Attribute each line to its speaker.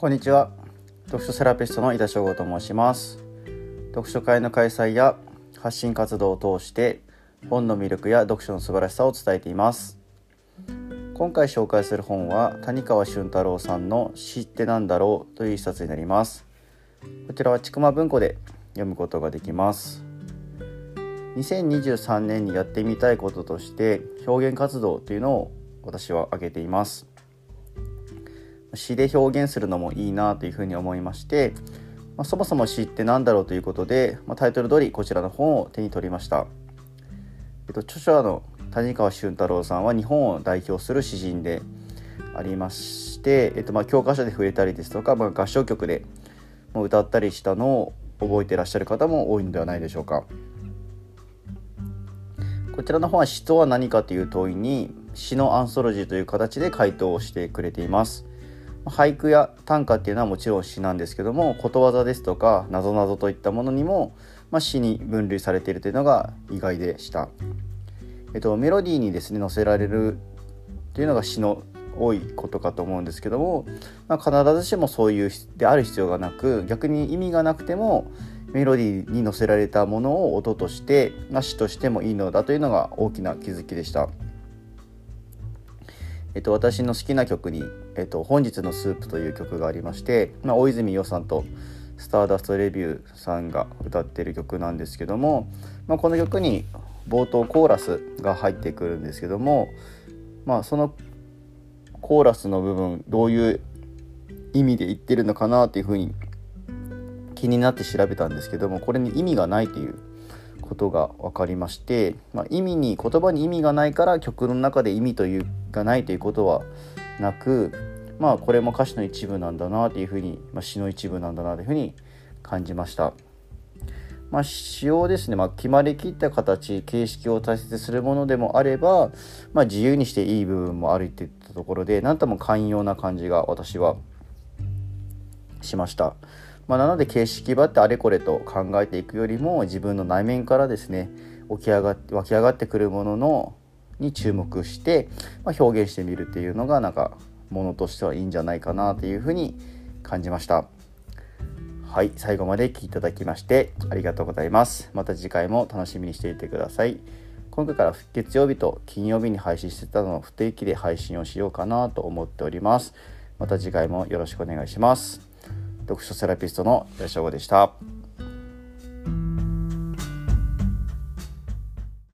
Speaker 1: こんにちは。読書セラピストの井田翔吾と申します。読書会の開催や発信活動を通して本の魅力や読書の素晴らしさを伝えています。今回紹介する本は谷川俊太郎さんの知ってなんだろうという一冊になります。こちらはちくま文庫で読むことができます。2023年にやってみたいこととして表現活動というのを私は挙げています。詩で表現するのもいいなというふうに思いまして、まあ、そもそも詩って何だろうということで、まあ、タイトル通りこちらの本を手に取りました、えっと、著者の谷川俊太郎さんは日本を代表する詩人でありまして、えっと、まあ教科書で触れたりですとか、まあ、合唱曲で歌ったりしたのを覚えてらっしゃる方も多いのではないでしょうか。こちらの本は詩とは何かという問いに詩のアンソロジーという形で回答をしてくれています。俳句や短歌っていうのはもちろん詩なんですけどもことわざですとかなぞなぞといったものにも、まあ、詩に分類されているというのが意外でした。えっと、メロディーにですね載せられるというのが詩の多いことかと思うんですけども、まあ、必ずしもそういうである必要がなく逆に意味がなくてもメロディーに載せられたものを音として、まあ、詩としてもいいのだというのが大きな気づきでした。えっと、私の好きな曲に「えっと、本日のスープ」という曲がありまして、まあ、大泉洋さんとスターダストレビューさんが歌ってる曲なんですけども、まあ、この曲に冒頭コーラスが入ってくるんですけども、まあ、そのコーラスの部分どういう意味で言ってるのかなっていうふうに気になって調べたんですけどもこれに意味がないということが分かりまして、まあ、意味に言葉に意味がないから曲の中で意味というがないということはなくまあこれも歌詞の一部なんだなというふうに、まあ、詩の一部なんだなというふうに感じました。まあ、詩をですね、まあ、決まりきった形形式を大切にするものでもあれば、まあ、自由にしていい部分もあるっていったところで何とも寛容な感じが私はしました。まあ、なので形式ばってあれこれと考えていくよりも自分の内面からですね起き上がって湧き上がってくるもののに注目して、まあ、表現してみるっていうのがなんかものとしてはいいんじゃないかなというふうに感じました。はい最後まで聞いていただきましてありがとうございます。また次回も楽しみにしていてください。今回から月曜日と金曜日に配信してたのを不定期で配信をしようかなと思っております。また次回もよろしくお願いします。読書セラピストの吉尾でした。